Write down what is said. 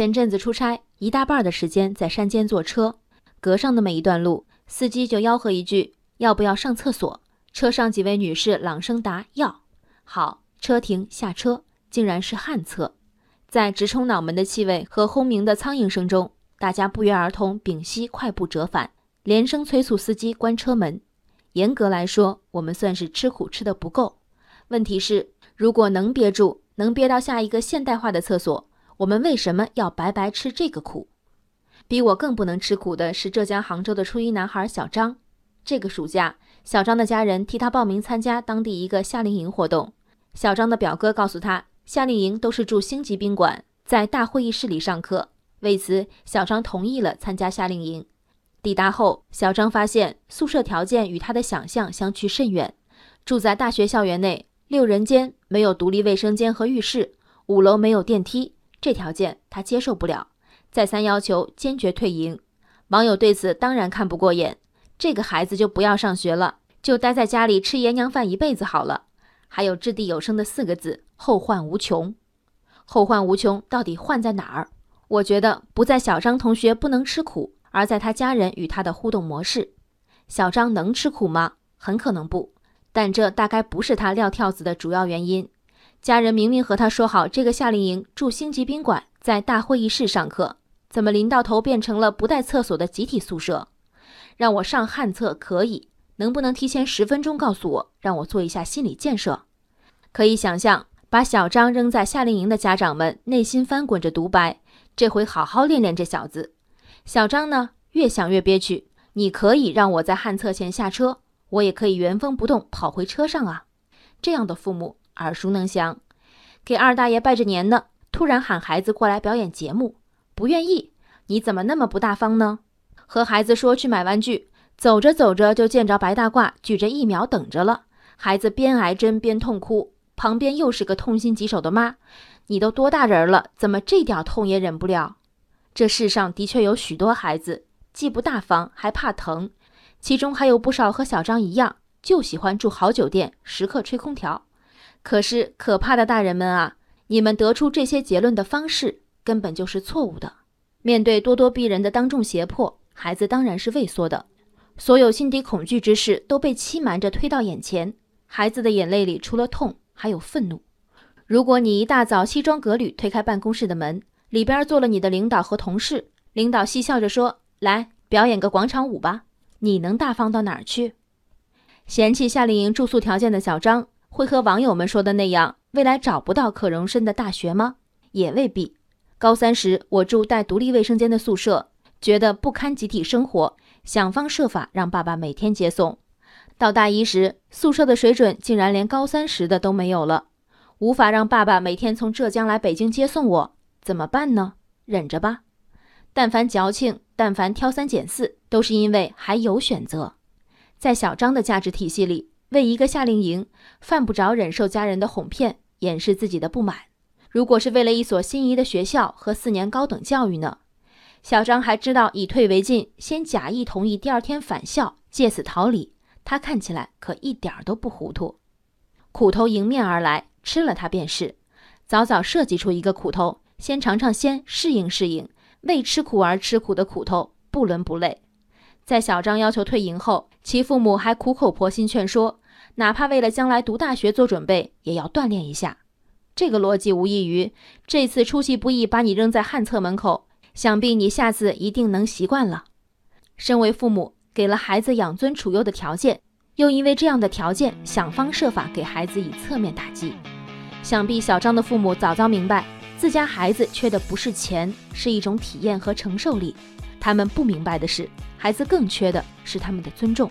前阵子出差，一大半的时间在山间坐车，隔上的每一段路，司机就吆喝一句：“要不要上厕所？”车上几位女士朗声答：“要。”好，车停下车，竟然是旱厕。在直冲脑门的气味和轰鸣的苍蝇声中，大家不约而同屏息，快步折返，连声催促司机关车门。严格来说，我们算是吃苦吃的不够。问题是，如果能憋住，能憋到下一个现代化的厕所，我们为什么要白白吃这个苦？比我更不能吃苦的是浙江杭州的初一男孩小张。这个暑假，小张的家人替他报名参加当地一个夏令营活动。小张的表哥告诉他。夏令营都是住星级宾馆，在大会议室里上课。为此，小张同意了参加夏令营。抵达后，小张发现宿舍条件与他的想象相去甚远。住在大学校园内，六人间，没有独立卫生间和浴室，五楼没有电梯，这条件他接受不了，再三要求坚决退营。网友对此当然看不过眼，这个孩子就不要上学了，就待在家里吃爷娘饭一辈子好了。还有掷地有声的四个字。后患无穷，后患无穷，到底患在哪儿？我觉得不在小张同学不能吃苦，而在他家人与他的互动模式。小张能吃苦吗？很可能不，但这大概不是他撂跳子的主要原因。家人明明和他说好，这个夏令营住星级宾馆，在大会议室上课，怎么临到头变成了不带厕所的集体宿舍？让我上旱厕可以，能不能提前十分钟告诉我，让我做一下心理建设？可以想象。把小张扔在夏令营的家长们内心翻滚着独白：这回好好练练这小子。小张呢，越想越憋屈。你可以让我在旱厕前下车，我也可以原封不动跑回车上啊。这样的父母耳熟能详。给二大爷拜着年呢，突然喊孩子过来表演节目，不愿意。你怎么那么不大方呢？和孩子说去买玩具，走着走着就见着白大褂举着疫苗等着了，孩子边挨针边痛哭。旁边又是个痛心疾首的妈，你都多大人了，怎么这点痛也忍不了？这世上的确有许多孩子，既不大方还怕疼，其中还有不少和小张一样，就喜欢住好酒店，时刻吹空调。可是可怕的大人们啊，你们得出这些结论的方式根本就是错误的。面对咄咄逼人的当众胁迫，孩子当然是畏缩的，所有心底恐惧之事都被欺瞒着推到眼前，孩子的眼泪里除了痛。还有愤怒。如果你一大早西装革履推开办公室的门，里边坐了你的领导和同事，领导嬉笑着说：“来表演个广场舞吧。”你能大方到哪儿去？嫌弃夏令营住宿条件的小张，会和网友们说的那样，未来找不到可容身的大学吗？也未必。高三时，我住带独立卫生间的宿舍，觉得不堪集体生活，想方设法让爸爸每天接送。到大一时，宿舍的水准竟然连高三时的都没有了，无法让爸爸每天从浙江来北京接送我，怎么办呢？忍着吧。但凡矫情，但凡挑三拣四，都是因为还有选择。在小张的价值体系里，为一个夏令营，犯不着忍受家人的哄骗，掩饰自己的不满。如果是为了一所心仪的学校和四年高等教育呢？小张还知道以退为进，先假意同意，第二天返校，借此逃离。他看起来可一点都不糊涂，苦头迎面而来，吃了它便是。早早设计出一个苦头，先尝尝鲜，适应适应。为吃苦而吃苦的苦头，不伦不类。在小张要求退营后，其父母还苦口婆心劝说，哪怕为了将来读大学做准备，也要锻炼一下。这个逻辑无异于这次出其不意把你扔在旱厕门口，想必你下次一定能习惯了。身为父母。给了孩子养尊处优的条件，又因为这样的条件想方设法给孩子以侧面打击。想必小张的父母早早明白，自家孩子缺的不是钱，是一种体验和承受力。他们不明白的是，孩子更缺的是他们的尊重。